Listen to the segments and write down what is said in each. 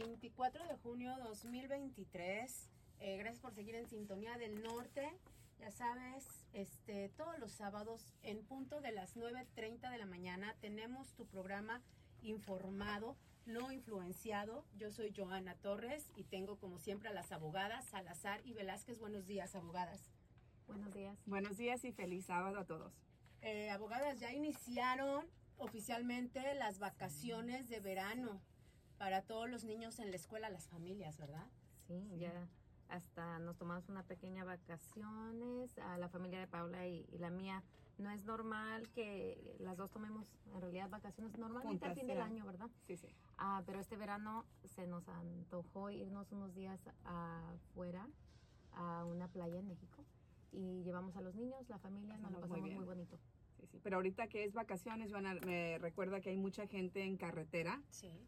24 de junio 2023. Eh, gracias por seguir en sintonía del norte. Ya sabes, este, todos los sábados en punto de las 9.30 de la mañana tenemos tu programa informado, no influenciado. Yo soy Joana Torres y tengo como siempre a las abogadas Salazar y Velázquez. Buenos días, abogadas. Buenos días. Buenos días y feliz sábado a todos. Eh, abogadas, ya iniciaron oficialmente las vacaciones de verano para todos los niños en la escuela, las familias, ¿verdad? Sí, ya hasta nos tomamos una pequeña vacaciones a la familia de Paula y, la mía. No es normal que las dos tomemos en realidad vacaciones normalmente al fin del año, ¿verdad? Sí, sí. Ah, pero este verano se nos antojó irnos unos días afuera a una playa en México y llevamos a los niños, la familia, nos lo pasamos muy, muy bonito. Pero ahorita que es vacaciones, me recuerda que hay mucha gente en carretera,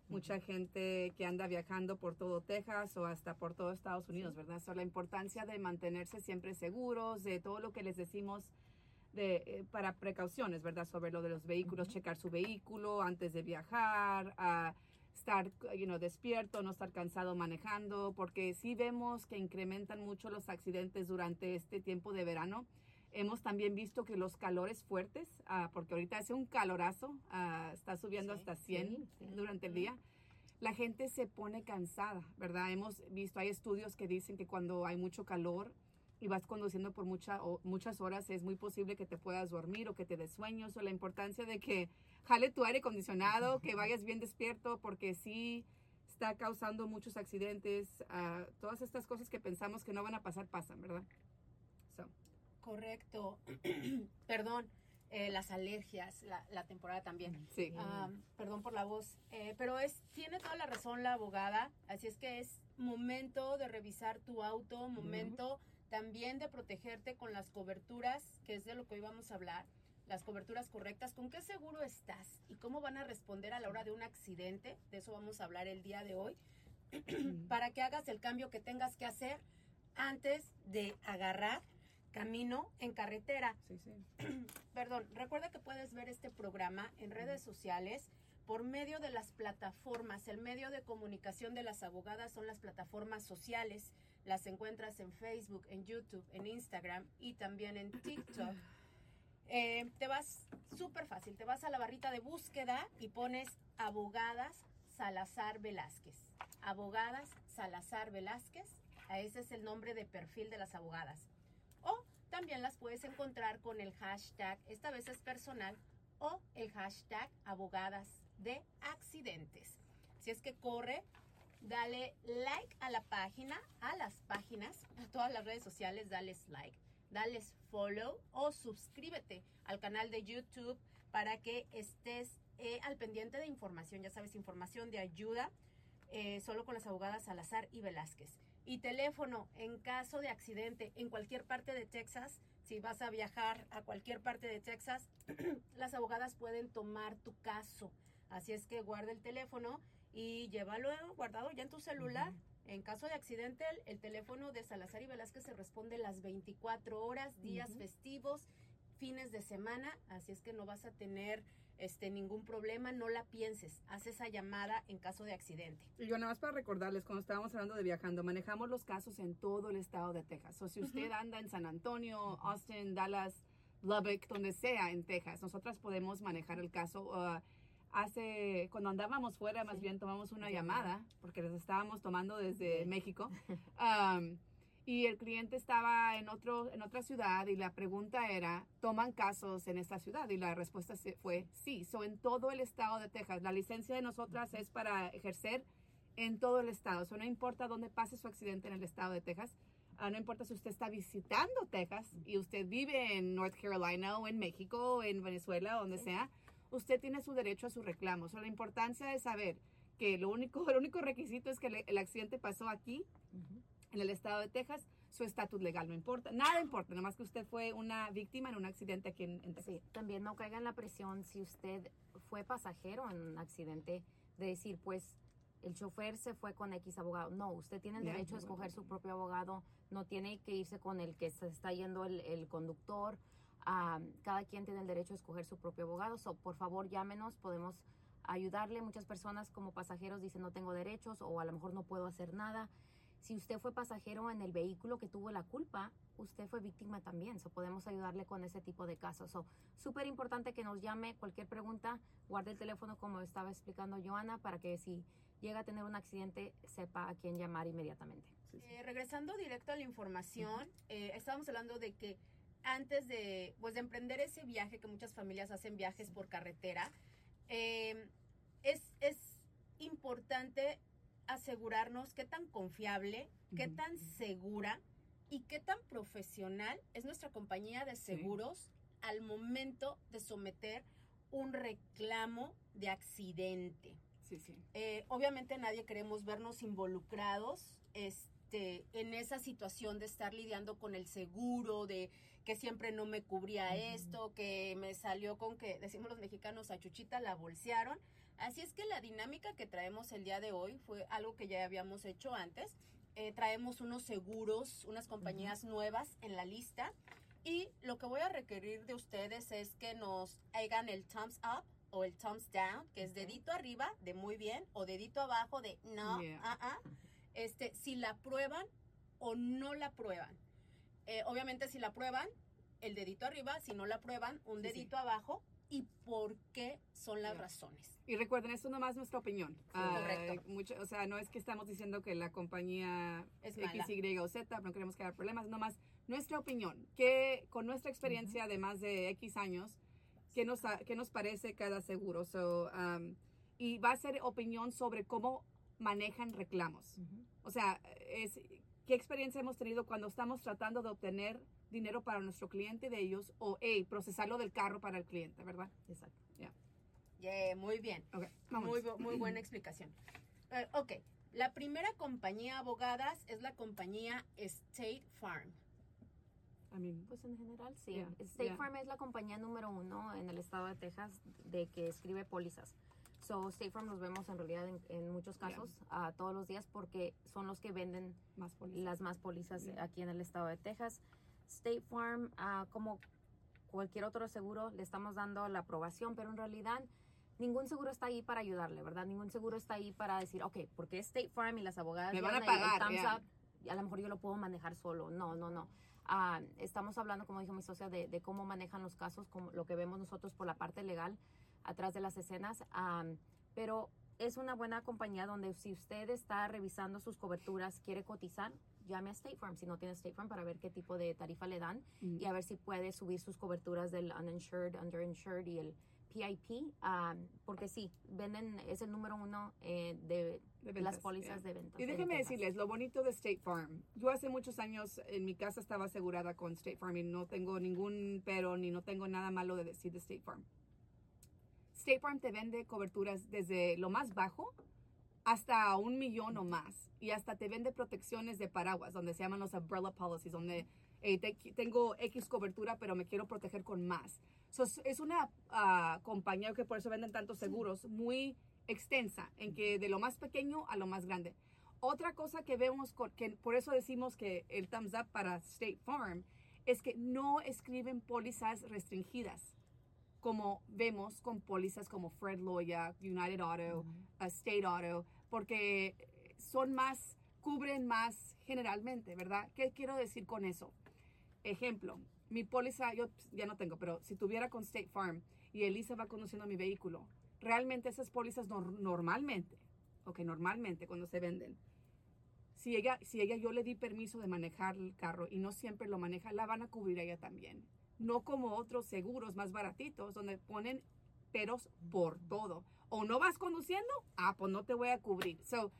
mucha gente que anda viajando por todo Texas o hasta por todo Estados Unidos, ¿verdad? So, la importancia de mantenerse siempre seguros, de todo lo que les decimos de, eh, para precauciones, ¿verdad? Sobre lo de los vehículos, checar su vehículo antes de viajar, a estar you know, despierto, no estar cansado manejando, porque sí vemos que incrementan mucho los accidentes durante este tiempo de verano Hemos también visto que los calores fuertes, ah, porque ahorita hace un calorazo, ah, está subiendo hasta 100 durante el día, la gente se pone cansada, ¿verdad? Hemos visto, hay estudios que dicen que cuando hay mucho calor y vas conduciendo por mucha, o, muchas horas, es muy posible que te puedas dormir o que te des sueños, o la importancia de que jale tu aire acondicionado, que vayas bien despierto, porque sí está causando muchos accidentes. Ah, todas estas cosas que pensamos que no van a pasar, pasan, ¿verdad? Correcto. perdón, eh, las alergias, la, temporada también. Sí. Ah, perdón por la voz. Eh, pero es, tiene toda la razón la abogada, así es que es momento de revisar tu auto, momento también de protegerte con las coberturas, que es de lo que hoy vamos a hablar, las coberturas correctas, con qué seguro estás y cómo van a responder a la hora de un accidente, de eso vamos a hablar el día de hoy, para que hagas el cambio que tengas que hacer antes de agarrar camino en carretera. Sí, sí. Perdón, recuerda que puedes ver este programa en redes sociales por medio de las plataformas. El medio de comunicación de las abogadas son las plataformas sociales. Las encuentras en Facebook, en YouTube, en Instagram y también en TikTok. Eh, te vas súper fácil, te vas a la barrita de búsqueda y pones abogadas Salazar Velázquez. Abogadas Salazar Velázquez. Ese es el nombre de perfil de las abogadas también las puedes encontrar con el hashtag, esta vez es personal, o el hashtag abogadas de accidentes. Si es que corre, dale like a la página, a las páginas, a todas las redes sociales, dales like, dales follow o suscríbete al canal de YouTube para que estés eh, al pendiente de información, ya sabes, información de ayuda, eh, solo con las abogadas Salazar y Velázquez y teléfono en caso de accidente en cualquier parte de Texas. Si vas a viajar a cualquier parte de Texas, las abogadas pueden tomar tu caso. Así es que guarda el teléfono y llévalo guardado ya en tu celular. En caso de accidente, el, teléfono de Salazar y Velázquez se responde las 24 horas, días festivos, fines de semana. Así es que no vas a tener este, ningún problema, no la pienses, haz esa llamada en caso de accidente. Y yo nada más para recordarles, cuando estábamos hablando de viajando, manejamos los casos en todo el estado de Texas. O si usted anda en San Antonio, Austin, Dallas, Lubbock, donde sea en Texas, nosotras podemos manejar el caso. Uh, hace, cuando andábamos fuera, más bien tomamos una llamada, porque les estábamos tomando desde México. Um, y el cliente estaba en, otro, en otra ciudad y la pregunta era, ¿toman casos en esta ciudad? Y la respuesta fue sí. So, en todo el estado de Texas. La licencia de nosotras es para ejercer en todo el estado. So, no importa dónde pase su accidente en el estado de Texas. Ah, no importa si usted está visitando Texas y usted vive en North Carolina o en México o en Venezuela, donde sea, usted tiene su derecho a su reclamo. So, la importancia de saber que lo único, el único requisito es que el, accidente pasó aquí en el estado de Texas, su estatus legal no importa. Nada importa, nomás que usted fue una víctima en un accidente aquí en, Texas. Sí, también no caiga en la presión si usted fue pasajero en un accidente de decir, pues, el chofer se fue con X abogado. No, usted tiene el derecho a escoger su propio abogado, no tiene que irse con el que se está yendo el, conductor. cada quien tiene el derecho a escoger su propio abogado. So, por favor, llámenos, podemos ayudarle. Muchas personas como pasajeros dicen no tengo derechos o a lo mejor no puedo hacer nada. Si usted fue pasajero en el vehículo que tuvo la culpa, usted fue víctima también. So podemos ayudarle con ese tipo de casos. So, súper importante que nos llame cualquier pregunta, guarde el teléfono como estaba explicando Joana para que si llega a tener un accidente sepa a quién llamar inmediatamente. Eh, regresando directo a la información, eh, estábamos hablando de que antes de, pues, de emprender ese viaje, que muchas familias hacen viajes por carretera, eh, es, es importante asegurarnos qué tan confiable, qué tan segura y qué tan profesional es nuestra compañía de seguros al momento de someter un reclamo de accidente. Sí, sí. Eh, obviamente nadie queremos vernos involucrados este, en esa situación de estar lidiando con el seguro, de que siempre no me cubría esto, que me salió con que, decimos los mexicanos, a Chuchita la bolsearon. Así es que la dinámica que traemos el día de hoy fue algo que ya habíamos hecho antes. Eh, traemos unos seguros, unas compañías nuevas en la lista. Y lo que voy a requerir de ustedes es que nos hagan el thumbs up o el thumbs down, que es dedito arriba de muy bien o dedito abajo de no, ah, ah. Este, si la prueban o no la prueban. Eh, obviamente si la prueban, el dedito arriba, si no la prueban, un dedito abajo y por qué son las razones. Y recuerden, esto nomás es nuestra opinión. Ah, correcto. Mucho, o sea, no es que estamos diciendo que la compañía es X, Y o Z, no queremos crear problemas, nomás nuestra opinión, que con nuestra experiencia de más de X años, ¿qué nos, qué nos parece cada seguro? So, um, y va a ser opinión sobre cómo manejan reclamos. O sea, es, ¿qué experiencia hemos tenido cuando estamos tratando de obtener dinero para nuestro cliente de ellos o hey, procesarlo del carro para el cliente, ¿verdad? Exacto. Ya. Yeah, muy bien. Okay, muy, muy buena explicación. Uh, ok, la primera compañía abogadas es la compañía State Farm. I mean, pues en general sí. Yeah, State yeah. Farm es la compañía número uno en el estado de Texas de que escribe pólizas. So State Farm los vemos en realidad en, en muchos casos uh, todos los días porque son los que venden más las más pólizas Yeah. aquí en el estado de Texas. State Farm, como cualquier otro seguro, le estamos dando la aprobación, pero en realidad ningún seguro está ahí para ayudarle, ¿verdad? Ningún seguro está ahí para decir, ok, porque es State Farm y las abogadas Me van a el pagar, thumbs up, a lo mejor yo lo puedo manejar solo. No, no, no. Ah, estamos hablando, como dijo mi socia, de, de cómo manejan los casos, como lo que vemos nosotros por la parte legal atrás de las escenas. Ah, pero es una buena compañía donde si usted está revisando sus coberturas, quiere cotizar, llame a State Farm si no tiene State Farm para ver qué tipo de tarifa le dan Mm. y a ver si puede subir sus coberturas del uninsured, underinsured y el PIP, ah, porque sí, venden, es el número uno eh, de, De las pólizas yeah. de ventas. Y déjenme decirles, lo bonito de State Farm. Yo hace muchos años en mi casa estaba asegurada con State Farm y no tengo ningún pero ni no tengo nada malo de decir de State Farm. State Farm te vende coberturas desde lo más bajo hasta un millón o más. Y hasta te vende protecciones de paraguas, donde se llaman los umbrella policies, donde eh, te- tengo X cobertura, pero me quiero proteger con más. So, es- una ah, compañía que por eso venden tantos seguros, muy extensa, en que de lo más pequeño a lo más grande. Otra cosa que vemos, con- que por eso decimos que el thumbs up para State Farm, es que no escriben pólizas restringidas, como vemos con pólizas como Fred Loya, United Auto, uh, State Auto, porque son más, cubren más generalmente, ¿verdad? ¿Qué quiero decir con eso? Ejemplo, mi póliza, yo ya no tengo, pero si tuviera con State Farm y Elisa va conduciendo mi vehículo, realmente esas pólizas nor- normalmente, ok, normalmente cuando se venden, si ella, si ella yo le di permiso de manejar el carro y no siempre lo maneja, la van a cubrir ella también. No como otros seguros más baratitos donde ponen por todo. O no vas conduciendo, ah, pues no te voy a cubrir. So,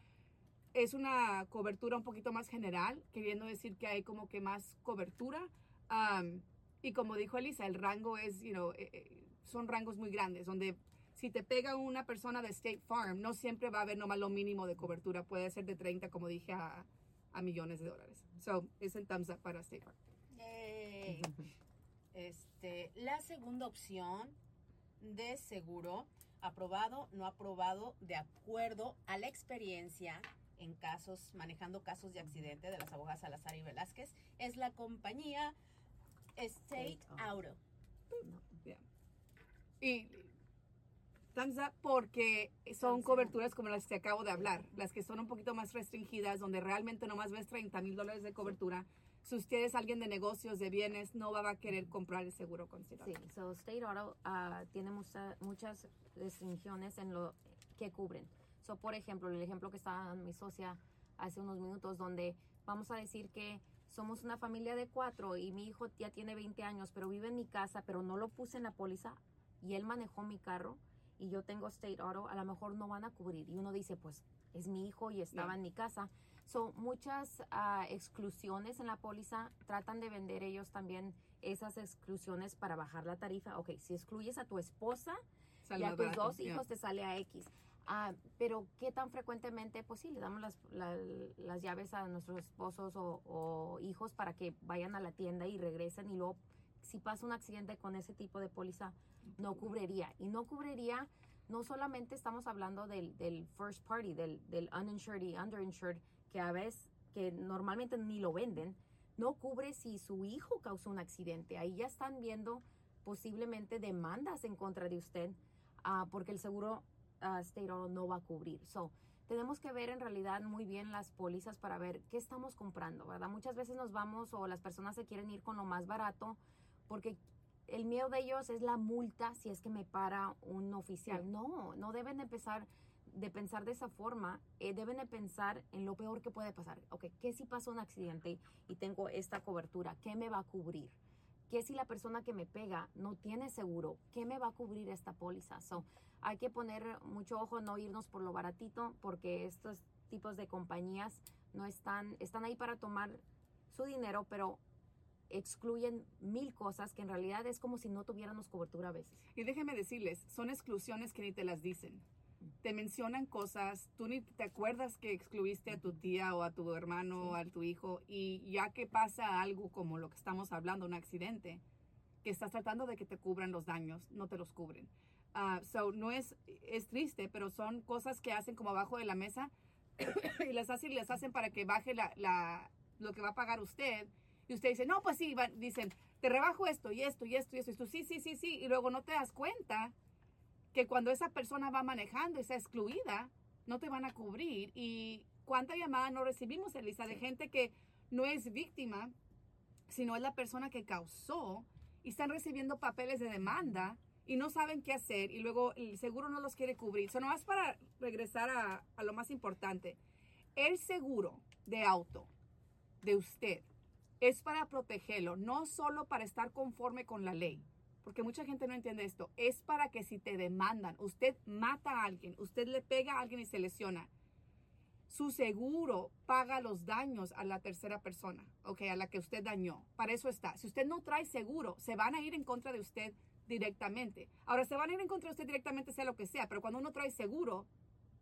es una cobertura un poquito más general, queriendo decir que hay como que más cobertura. Um, y como dijo Elisa, el rango es, you know, eh, eh, son rangos muy grandes, donde si te pega una persona de State Farm, no siempre va a haber nomás lo mínimo de cobertura, puede ser de 30, como dije, a, a millones de dólares. So, es el thumbs up para State Farm. Yay. Este, la segunda opción de seguro, aprobado, no aprobado, de acuerdo a la experiencia en casos, manejando casos de accidente de las abogadas Salazar y Velázquez, es la compañía State Auto. Y Thumbs up porque son coberturas como las que acabo de hablar, las que son un poquito más restringidas, donde realmente nomás ves 30 mil dólares de cobertura. Si usted es alguien de negocios, de bienes, no va a querer comprar el seguro con State Auto. Sí, so State Auto uh, tiene muchas restricciones en lo que cubren. So, por ejemplo, el ejemplo que estaba mi socia hace unos minutos, donde vamos a decir que somos una familia de cuatro y mi hijo ya tiene 20 años, pero vive en mi casa, pero no lo puse en la póliza y él manejó mi carro y yo tengo State Auto, a lo mejor no van a cubrir. Y uno dice, pues es mi hijo y estaba en mi casa. Son muchas uh, exclusiones en la póliza. Tratan de vender ellos también esas exclusiones para bajar la tarifa. Ok, si excluyes a tu esposa y a tus dos hijos, te sale a X. Uh, pero qué tan frecuentemente, pues sí, le damos las, las llaves a nuestros esposos o, o, hijos para que vayan a la tienda y regresen y luego si pasa un accidente con ese tipo de póliza, no cubriría. Y no cubriría, no solamente estamos hablando del, del first party, del, del, uninsured y underinsured, que a veces, que normalmente ni lo venden, no cubre si su hijo causó un accidente. Ahí ya están viendo posiblemente demandas en contra de usted uh, porque el seguro uh, State no va a cubrir. So, tenemos que ver en realidad muy bien las pólizas para ver qué estamos comprando, ¿verdad? Muchas veces nos vamos o las personas se quieren ir con lo más barato porque el miedo de ellos es la multa si es que me para un oficial. No, no deben empezar de pensar de esa forma, eh, deben de pensar en lo peor que puede pasar. Ok, ¿qué si pasa un accidente y tengo esta cobertura? ¿Qué me va a cubrir? ¿Qué si la persona que me pega no tiene seguro? ¿Qué me va a cubrir esta póliza? So, hay que poner mucho ojo, no irnos por lo baratito, porque estos tipos de compañías no están, están ahí para tomar su dinero, pero excluyen mil cosas que en realidad es como si no tuviéramos cobertura a veces. Y déjeme decirles, son exclusiones que ni te las dicen. Te mencionan cosas, tú ni te acuerdas que excluiste a tu tía o a tu hermano o a tu hijo y ya que pasa algo como lo que estamos hablando, un accidente, que estás tratando de que te cubran los daños, no te los cubren. Uh, so, no es, es triste, pero son cosas que hacen como abajo de la mesa y las hacen, les hacen para que baje la, la, lo que va a pagar usted y usted dice, no, pues sí, dicen, te rebajo esto y esto y esto y esto. Y tú, sí, sí, sí, sí. Y luego no te das cuenta que cuando esa persona va manejando y está excluida, no te van a cubrir. Y cuánta llamada no recibimos, Elisa, de gente que no es víctima, sino es la persona que causó y están recibiendo papeles de demanda y no saben qué hacer y luego el seguro no los quiere cubrir. Eso no más para regresar a, a lo más importante. El seguro de auto de usted es para protegerlo, no solo para estar conforme con la ley, porque mucha gente no entiende esto, es para que si te demandan, usted mata a alguien, usted le pega a alguien y se lesiona, su seguro paga los daños a la tercera persona, ok, a la que usted dañó. Para eso está. Si usted no trae seguro, se van a ir en contra de usted directamente. Ahora, se van a ir en contra de usted directamente, sea lo que sea, pero cuando uno trae seguro,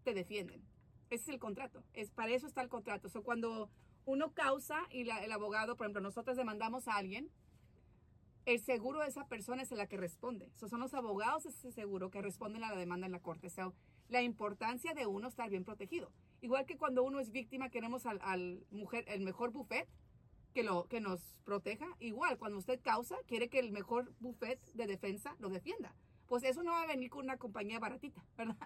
te defienden. Ese es el contrato. Es, para eso está el contrato. O cuando uno causa y el abogado, por ejemplo, nosotros demandamos a alguien, el seguro de esa persona es la que responde. son los abogados de ese seguro que responden a la demanda en la corte. sea, la importancia de uno estar bien protegido. Igual que cuando uno es víctima, queremos al, mujer, el mejor buffet que, lo, que nos proteja. Igual, cuando usted causa, quiere que el mejor buffet de defensa lo defienda. Pues eso no va a venir con una compañía baratita, ¿verdad?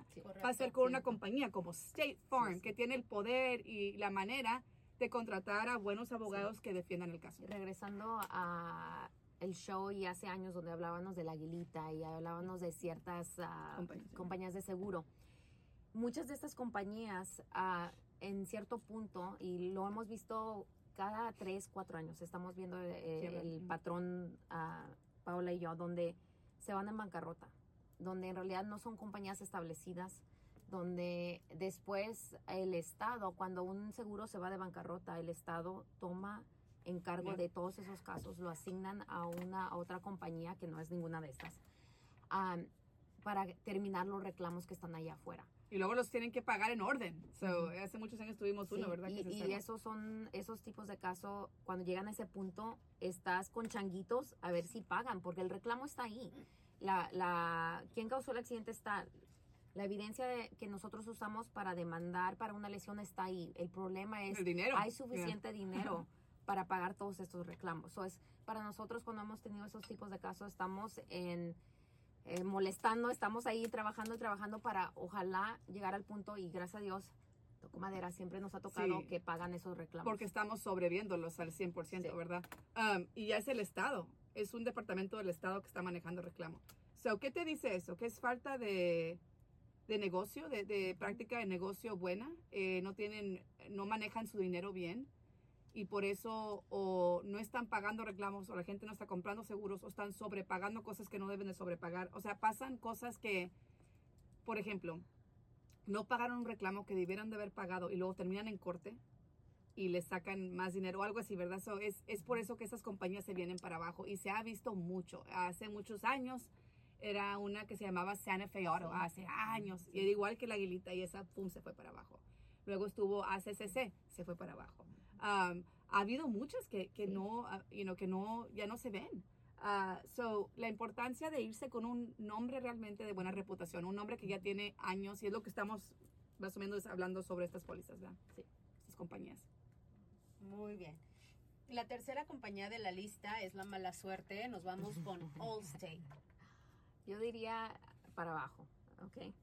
va a ser con una compañía como State Farm, que tiene el poder y la manera de contratar a buenos abogados que defiendan el caso. Regresando a el show y hace años donde hablábamos de la aguilita y hablábamos de ciertas ah, compañías, de seguro. Muchas de estas compañías, uh, en cierto punto, y lo hemos visto cada tres, cuatro años, estamos viendo eh, el, patrón, uh, Paola y yo, donde se van en bancarrota, donde en realidad no son compañías establecidas, donde después el Estado, cuando un seguro se va de bancarrota, el Estado toma encargo de todos esos casos, lo asignan a una otra compañía que no es ninguna de estas, para terminar los reclamos que están allá afuera. Y luego los tienen que pagar en orden. Hace muchos años tuvimos uno, ¿verdad? Y, y esos son esos tipos de casos, cuando llegan a ese punto, estás con changuitos a ver si pagan, porque el reclamo está ahí. La, la, ¿Quién causó el accidente está? La evidencia que nosotros usamos para demandar para una lesión está ahí. El problema es, dinero. hay suficiente dinero para pagar todos estos reclamos. So es, para nosotros cuando hemos tenido esos tipos de casos, estamos en, eh, molestando, estamos ahí trabajando y trabajando para ojalá llegar al punto y gracias a Dios, toco madera, siempre nos ha tocado que pagan esos reclamos. Porque estamos sobreviéndolos al 100%, ¿verdad? Um, y ya es el Estado, es un departamento del Estado que está manejando reclamo. So, ¿Qué te dice eso? ¿Que es falta de, de negocio, de, de, práctica de negocio buena? Eh, no tienen, no manejan su dinero bien y por eso o no están pagando reclamos o la gente no está comprando seguros o están sobrepagando cosas que no deben de sobrepagar. O sea, pasan cosas que, por ejemplo, no pagaron un reclamo que debieran de haber pagado y luego terminan en corte y les sacan más dinero o algo así, ¿verdad? es, es por eso que esas compañías se vienen para abajo y se ha visto mucho. Hace muchos años era una que se llamaba Santa Fe Auto, hace años, y era igual que la aguilita y esa, pum, se fue para abajo. Luego estuvo ACCC, se fue para abajo ha habido muchas que, que no, ah, you know, que no, ya no se ven. Uh, so, la importancia de irse con un nombre realmente de buena reputación, un nombre que ya tiene años y es lo que estamos más o menos hablando sobre estas pólizas, ¿verdad? Sí, estas compañías. Muy bien. La tercera compañía de la lista es la mala suerte. Nos vamos con Allstate. Yo diría para abajo, ¿ok?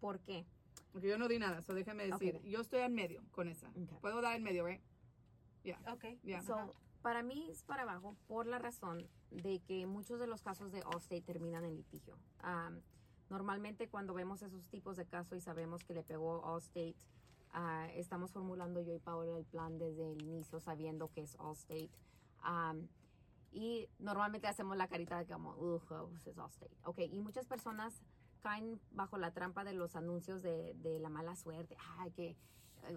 ¿Por qué? Porque yo no di nada, so déjame decir, yo estoy en medio con esa. Puedo dar en medio, ¿eh? Yeah. Okay. So, para mí es para abajo por la razón de que muchos de los casos de Allstate terminan en litigio. normalmente cuando vemos esos tipos de casos y sabemos que le pegó Allstate, uh, estamos formulando yo y Paola el plan desde el inicio sabiendo que es Allstate. y normalmente hacemos la carita de como, pues es Allstate. Ok, y muchas personas caen bajo la trampa de los anuncios de, de la mala suerte. Ay, que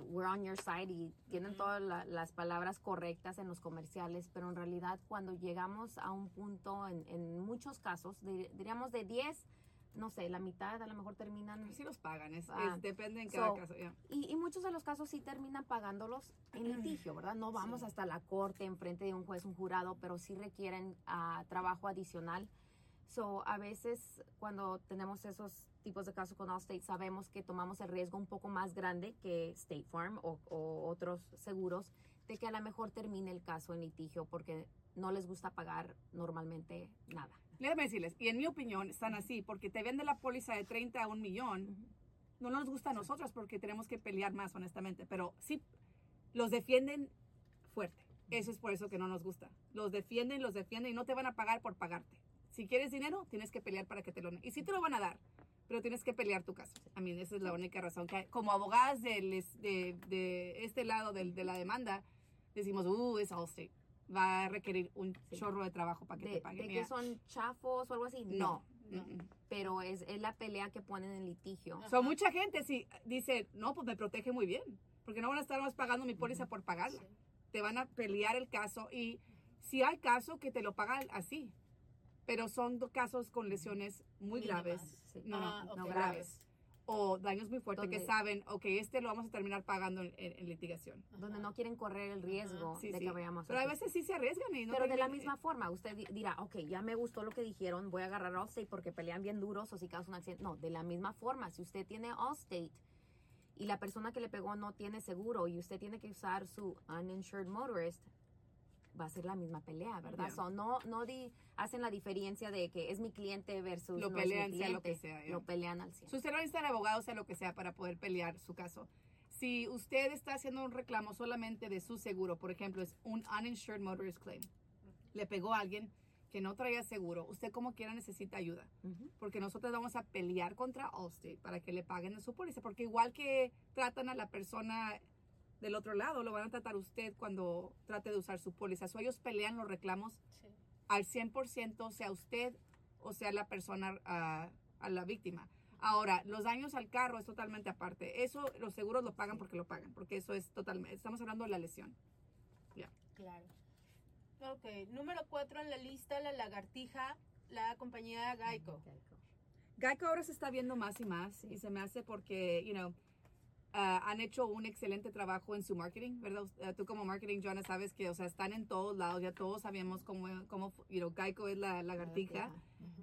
we're on your side y tienen todas las palabras correctas en los comerciales, pero en realidad cuando llegamos a un punto, en, en muchos casos, diríamos de 10, no sé, la mitad a lo mejor terminan... Sí los pagan, es, ah, depende en cada caso. Y, y, muchos de los casos sí terminan pagándolos en litigio, ¿verdad? No vamos hasta la corte, enfrente de un juez, un jurado, pero sí requieren uh, trabajo adicional. So, a veces cuando tenemos esos tipos de casos con Allstate, sabemos que tomamos el riesgo un poco más grande que State Farm o, otros seguros de que a lo mejor termine el caso en litigio porque no les gusta pagar normalmente nada. Déjame decirles, y en mi opinión están así, porque te vende la póliza de 30 a un millón, no nos gusta a nosotros porque tenemos que pelear más, honestamente, pero sí, los defienden fuerte. Eso es por eso que no nos gusta. Los defienden, los defienden y no te van a pagar por pagarte. Si quieres dinero, tienes que pelear para que te lo... Y sí te lo van a dar, pero tienes que pelear tu caso. A mí esa es la única razón que como abogadas de, de, de este lado de, de, la demanda, decimos, uh, es Allstate. Va a requerir un chorro de trabajo para que te paguen. ¿De que son chafos o algo así? No. Pero es, es, la pelea que ponen en litigio. Son mucha gente sí dice, no, pues me protege muy bien, porque no van a estar más pagando mi póliza por pagarla. Te van a pelear el caso y si hay caso que te lo pagan así, pero son casos con lesiones muy graves. No, no, ah, no graves. O daños muy fuertes que saben, ok, este lo vamos a terminar pagando en, litigación. Donde no quieren correr el riesgo de que vayamos Pero a veces sí se arriesgan. Y no Pero de la misma forma, usted dirá, ok, ya me gustó lo que dijeron, voy a agarrar Allstate porque pelean bien duros o si causa un accidente. No, de la misma forma, si usted tiene Allstate y la persona que le pegó no tiene seguro y usted tiene que usar su uninsured motorist, va a ser la misma pelea, ¿verdad? no no di, hacen la diferencia de que es mi cliente versus lo pelean sea lo que sea. Lo pelean al 100. Si usted no necesita abogado, sea lo que sea, para poder pelear su caso. Si usted está haciendo un reclamo solamente de su seguro, por ejemplo, es un uninsured motorist claim, le pegó a alguien que no traía seguro, usted como quiera necesita ayuda, porque nosotros vamos a pelear contra Allstate para que le paguen su póliza, porque igual que tratan a la persona del otro lado, lo van a tratar usted cuando trate de usar su póliza. O ellos pelean los reclamos al 100%, sea usted o sea la persona, a la víctima. Ahora, los daños al carro es totalmente aparte. Eso los seguros lo pagan porque lo pagan, porque eso es totalmente, estamos hablando de la lesión. Ya. Claro. Ok, número cuatro en la lista, la lagartija, la compañía Geico. Geico ahora se está viendo más y más y se me hace porque, you know, Ah, han hecho un excelente trabajo en su marketing, ¿verdad? Ah, tú como marketing, Joana, sabes que, o sea, están en todos lados, ya todos sabemos cómo, cómo you know, Geico es la lagartija.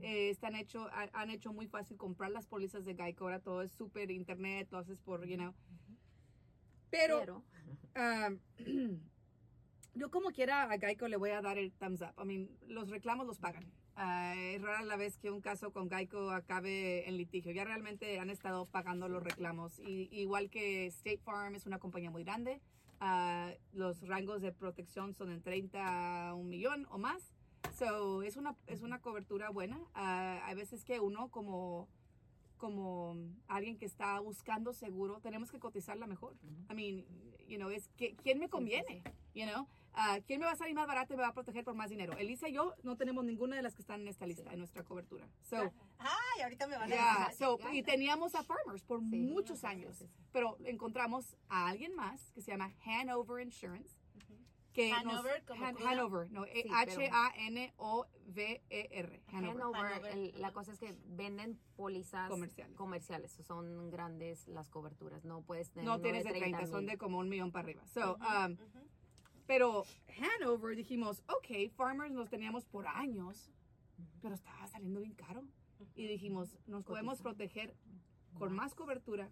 Eh, están hecho, han hecho muy fácil comprar las pólizas de Geico, ahora todo es súper internet, lo haces por, you know. Pero, ah, yo como quiera a Geico le voy a dar el thumbs up. I mean, los reclamos los pagan. Ah, es rara la vez que un caso con Geico acabe en litigio. Ya realmente han estado pagando los reclamos. Y, igual que State Farm es una compañía muy grande, ah, los rangos de protección son en 30 a un millón o más. So, es una, es una cobertura buena. Ah, hay veces que uno como como alguien que está buscando seguro, tenemos que cotizarla mejor. I mean, you know, es que, ¿quién me conviene? You know, uh, ¿quién me va a salir más barato y me va a proteger por más dinero? Elisa y yo no tenemos ninguna de las que están en esta lista, en nuestra cobertura. So, Ay, ahorita me van a yeah, so, Y teníamos a Farmers por muchos años, pero encontramos a alguien más que se llama Hanover Insurance que Hanover, Hanover, no, H-A-N-O-V-E-R. Hanover. la cosa es que venden pólizas comerciales. comerciales. Son grandes las coberturas. No puedes tener. No tienes de 30, son de como un millón para arriba. So, um, pero Hanover dijimos, ok, Farmers nos teníamos por años, pero estaba saliendo bien caro. Y dijimos, nos podemos proteger con más. cobertura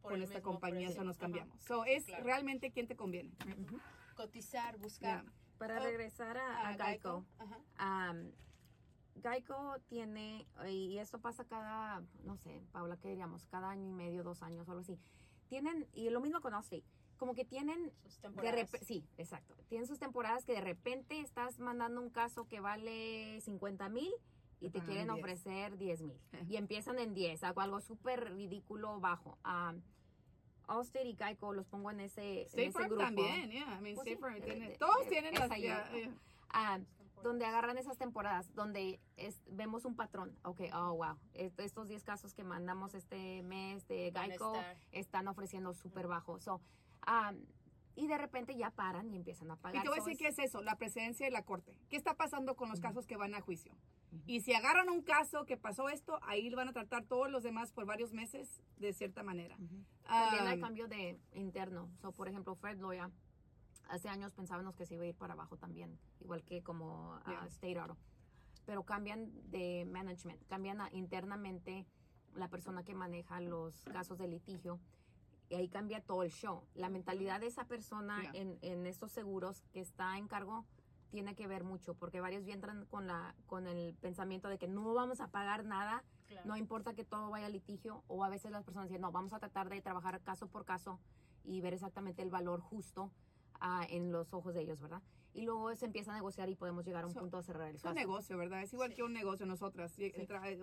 con esta compañía, eso nos cambiamos. So, es realmente quién te conviene. Cotizar, buscar. Para regresar a, Geico, Geico. Tiene, y esto pasa cada, no sé, Paula, ¿qué diríamos? Cada año y medio, dos años o algo así. Tienen, y lo mismo con Allstate, como que tienen... Sus temporadas. sí, exacto. Tienen sus temporadas que de repente estás mandando un caso que vale 50 mil y te quieren ofrecer 10 mil. y empiezan en 10, algo, algo súper ridículo bajo. Allstate y Geico los pongo en ese, State Farm grupo. también, yeah. I mean, State Farm tiene, todos tienen las... Ah, donde agarran esas temporadas, donde es, vemos un patrón. Ok, oh, wow. Estos 10 casos que mandamos este mes de Geico están ofreciendo súper bajo. So, um, y de repente ya paran y empiezan a pagar. Y te voy a decir qué es eso, la presidencia de la corte. ¿Qué está pasando con los casos que van a juicio? Y si agarran un caso que pasó esto, ahí van a tratar todos los demás por varios meses de cierta manera. También hay cambio de interno. So, por ejemplo, Fred Loya, hace años pensábamos que se iba a ir para abajo también, igual que como State Auto. Pero cambian de management, cambian internamente la persona que maneja los casos de litigio y ahí cambia todo el show. La mentalidad de esa persona en, en estos seguros que está en cargo tiene que ver mucho, porque varios entran con, la, con el pensamiento de que no vamos a pagar nada, no importa que todo vaya a litigio, o a veces las personas dicen, no, vamos a tratar de trabajar caso por caso y ver exactamente el valor justo uh, en los ojos de ellos, ¿verdad? Y luego se empieza a negociar y podemos llegar a un punto a cerrar el caso. Es un negocio, ¿verdad? Es igual que un negocio nosotras.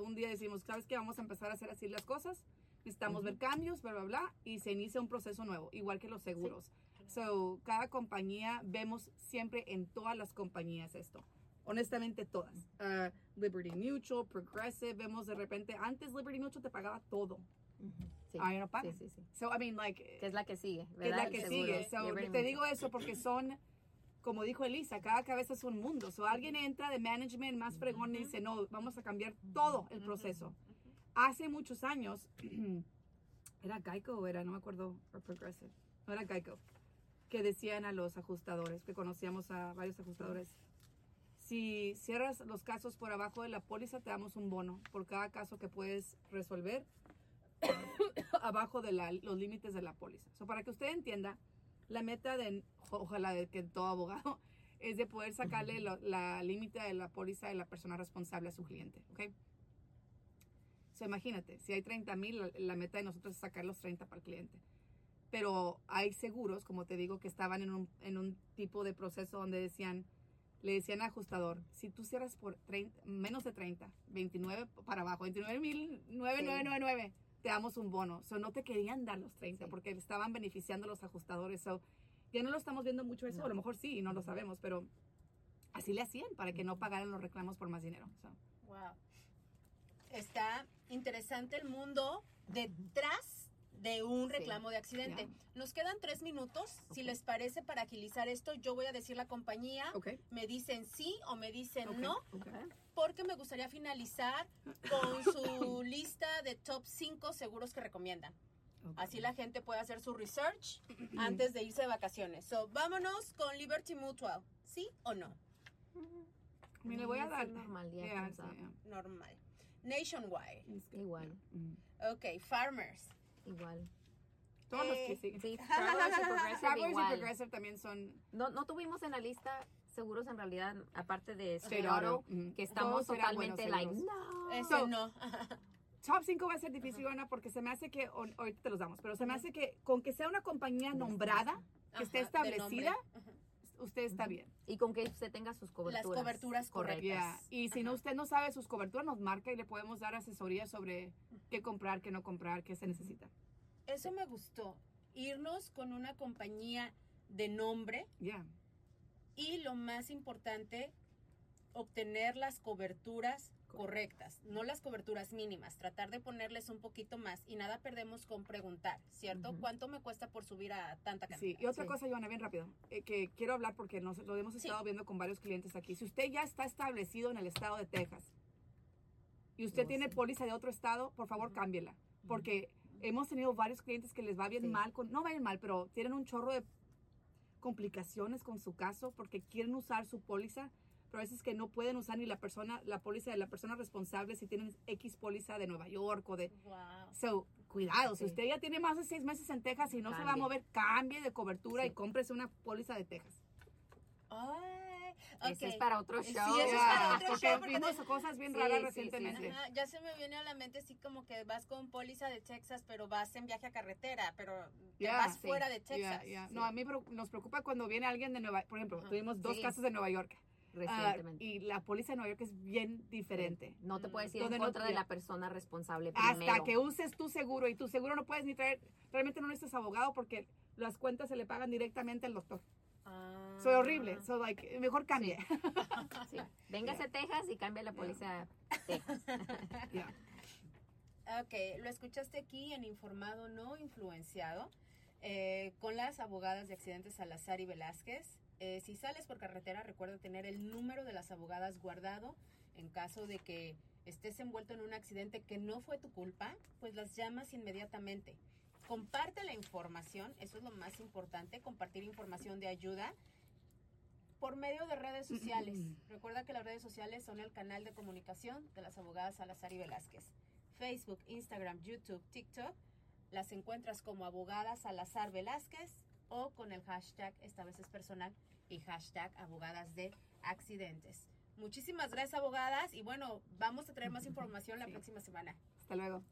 Un día decimos, ¿sabes qué? Vamos a empezar a hacer así las cosas, necesitamos ver cambios, bla, bla, bla, y se inicia un proceso nuevo, igual que los seguros. So, cada compañía, vemos siempre en todas las compañías esto. Honestamente, todas. Uh, Liberty Mutual, Progressive, vemos de repente, antes Liberty Mutual te pagaba todo. Sí. Ahora no paga. Sí, sí, sí. So, I mean, like. Que es la que sigue, ¿verdad? Que es la que sigue. So, te digo eso porque son, como dijo Elisa, cada cabeza es un mundo. So, alguien entra de management más fregón y dice, no, vamos a cambiar todo el proceso. Hace muchos años, ¿era Geico o era, no me acuerdo, o Progressive? No era Geico que decían a los ajustadores, que conocíamos a varios ajustadores, si cierras los casos por abajo de la póliza, te damos un bono por cada caso que puedes resolver abajo de los límites de la póliza. So, para que usted entienda, la meta de, ojalá de que todo abogado, es de poder sacarle la límite de la póliza de la persona responsable a su cliente, ¿ok? So, imagínate, si hay 30 mil, la meta de nosotros es sacar los 30 para el cliente pero hay seguros, como te digo, que estaban en un, en un tipo de proceso donde decían, le decían al ajustador, si tú cierras por 30, menos de 30, 29 para abajo, 29.9999, te damos un bono. O no te querían dar los 30 porque estaban beneficiando a los ajustadores. So, ya no lo estamos viendo mucho eso, a lo mejor sí, no lo sabemos, pero así le hacían para que no pagaran los reclamos por más dinero. Wow. Está interesante el mundo detrás de un reclamo de accidente. Nos quedan tres minutos. Si les parece, para agilizar esto, yo voy a decir la compañía. Me dicen sí o me dicen no. Porque me gustaría finalizar con su lista de top 5 seguros que recomiendan. Así la gente puede hacer su research antes de irse de vacaciones. So, vámonos con Liberty Mutual. ¿Sí o no? Me le voy a dar. Normal, Normal. Nationwide. Igual. Ok, Farmers. Igual. Todos los que eh, siguen. Sí, Travelers y Progressive, y Progressive también son... No, no tuvimos en la lista seguros en realidad, aparte de Auto, que estamos totalmente like, no. Eso no. Top 5 va a ser difícil, Ana, porque se me hace que, ahorita te los damos, pero se me hace que con que sea una compañía nombrada, que esté establecida, usted está bien. Y con que usted tenga sus coberturas. Las coberturas correctas. Y si no, usted no sabe sus coberturas, nos marca y le podemos dar asesoría sobre qué comprar, qué no comprar, qué se necesita. Eso me gustó. Irnos con una compañía de nombre. Ya. Y lo más importante, obtener las coberturas correctas, no las coberturas mínimas, tratar de ponerles un poquito más y nada perdemos con preguntar, ¿cierto? ¿Cuánto me cuesta por subir a tanta cantidad? Sí, y otra cosa, Joana, bien rápido, eh, que quiero hablar porque nos, lo hemos estado viendo con varios clientes aquí. Si usted ya está establecido en el estado de Texas y usted tiene póliza de otro estado, por favor cámbiela, porque hemos tenido varios clientes que les va bien mal, con, no va bien mal, pero tienen un chorro de complicaciones con su caso porque quieren usar su póliza pero a veces que no pueden usar ni la persona, la póliza de la persona responsable si tienen X póliza de Nueva York o de... Wow. So, cuidado, si usted ya tiene más de seis meses en Texas y no se va a mover, cambie de cobertura y cómprese una póliza de Texas. Ay, okay. es para otro show. Sí, eso es para otro show. Porque vimos cosas bien raras recientemente. ya se me viene a la mente así como que vas con póliza de Texas, pero vas en viaje a carretera, pero vas fuera de Texas. No, a mí nos preocupa cuando viene alguien de Nueva York. Por ejemplo, tuvimos dos casos de Nueva York Ah, recientemente. y la póliza de Nueva York es bien diferente. No te puedes ir en contra de la persona responsable primero. Hasta que uses tu seguro y tu seguro no puedes ni traer, realmente no necesitas abogado porque las cuentas se le pagan directamente al doctor. Ah. Soy horrible, so like, mejor cambie. Sí. Véngase a Texas y cambia la póliza Texas. Ok, lo escuchaste aquí en Informado No Influenciado eh, con las abogadas de accidentes Salazar y Velázquez. Eh, si sales por carretera, recuerda tener el número de las abogadas guardado en caso de que estés envuelto en un accidente que no fue tu culpa, pues las llamas inmediatamente. Comparte la información, eso es lo más importante, compartir información de ayuda por medio de redes sociales. Recuerda que las redes sociales son el canal de comunicación de las abogadas Salazar y Velázquez. Facebook, Instagram, YouTube, TikTok, las encuentras como abogadas Salazar Velázquez o con el hashtag, esta vez es personal, y hashtag abogadas de accidentes. Muchísimas gracias abogadas y bueno, vamos a traer más información la próxima semana. Hasta luego.